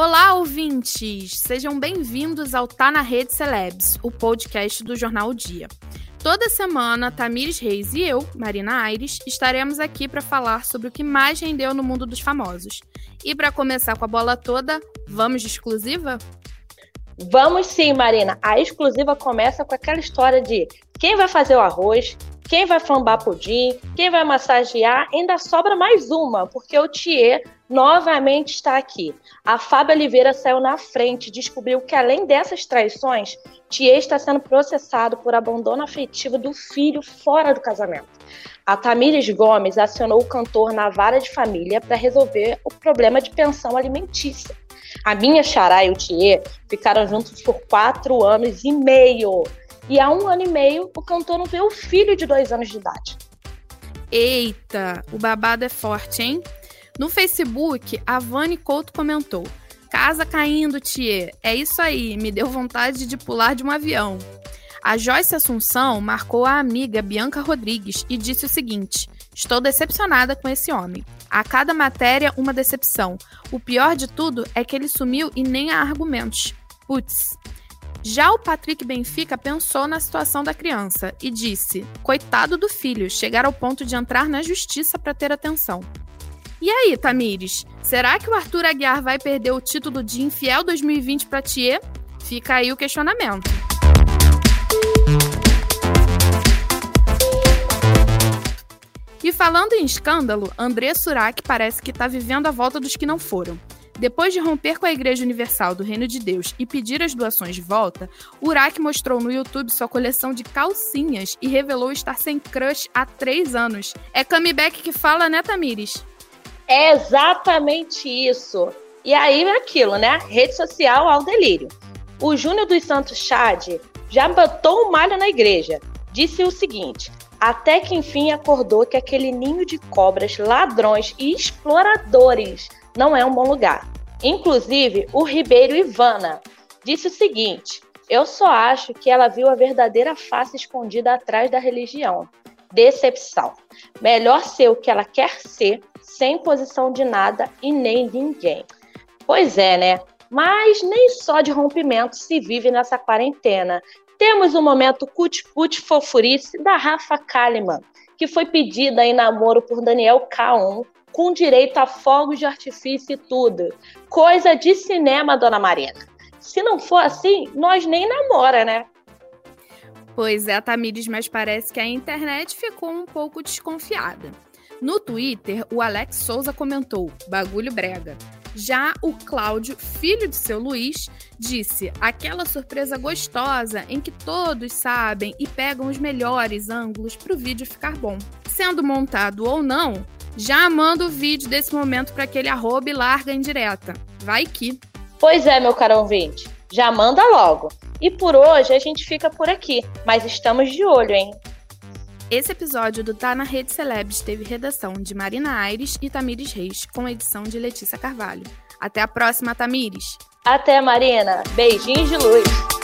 Olá, ouvintes! Sejam bem-vindos ao Tá na Rede Celebs, o podcast do Jornal o Dia. Toda semana, Tamires Reis e eu, Marina Aires, estaremos aqui para falar sobre o que mais rendeu no mundo dos famosos. E para começar com a bola toda, vamos de exclusiva? Vamos sim, Marina. A exclusiva começa com aquela história de quem vai fazer o arroz, quem vai flambar pudim, quem vai massagear, ainda sobra mais uma, porque o Thier novamente está aqui. A Fábio Oliveira saiu na frente, descobriu que além dessas traições, Thier está sendo processado por abandono afetivo do filho fora do casamento. A Tamires Gomes acionou o cantor na vara de família para resolver o problema de pensão alimentícia. A minha xará e o Thier ficaram juntos por quatro anos e meio. E há um ano e meio, o cantor não vê o filho de dois anos de idade. Eita, o babado é forte, hein? No Facebook, a Vani Couto comentou: Casa caindo, Thier. É isso aí, me deu vontade de pular de um avião. A Joyce Assunção marcou a amiga Bianca Rodrigues e disse o seguinte: Estou decepcionada com esse homem. A cada matéria, uma decepção. O pior de tudo é que ele sumiu e nem há argumentos. Putz, já o Patrick Benfica pensou na situação da criança e disse: coitado do filho, chegar ao ponto de entrar na justiça para ter atenção. E aí, Tamires, será que o Arthur Aguiar vai perder o título de infiel 2020 para Thier? Fica aí o questionamento. E falando em escândalo, André Surak parece que está vivendo a volta dos que não foram. Depois de romper com a Igreja Universal do Reino de Deus e pedir as doações de volta, Urak mostrou no YouTube sua coleção de calcinhas e revelou estar sem crush há três anos. É comeback que fala, né, Tamires? É exatamente isso. E aí é aquilo, né? Rede social ao delírio. O Júnior dos Santos Chad já botou o malho na igreja. Disse o seguinte: até que enfim acordou que aquele ninho de cobras, ladrões e exploradores não é um bom lugar. Inclusive, o Ribeiro Ivana disse o seguinte: Eu só acho que ela viu a verdadeira face escondida atrás da religião. Decepção. Melhor ser o que ela quer ser, sem posição de nada e nem ninguém. Pois é, né? Mas nem só de rompimento se vive nessa quarentena. Temos o um momento cut-put fofurice da Rafa Kalimann, que foi pedida em namoro por Daniel K1 com direito a fogos de artifício e tudo. Coisa de cinema, dona Marina. Se não for assim, nós nem namora, né? Pois é, Tamires, mas parece que a internet ficou um pouco desconfiada. No Twitter, o Alex Souza comentou: bagulho brega. Já o Cláudio, filho de seu Luiz, disse: aquela surpresa gostosa em que todos sabem e pegam os melhores ângulos para o vídeo ficar bom. Sendo montado ou não, já manda o vídeo desse momento para aquele arroba e larga em direta. Vai que. Pois é, meu caro ouvinte. Já manda logo. E por hoje a gente fica por aqui, mas estamos de olho, hein? Esse episódio do Tá na Rede Celebs teve redação de Marina Aires e Tamires Reis, com edição de Letícia Carvalho. Até a próxima, Tamires! Até, Marina! Beijinhos de luz!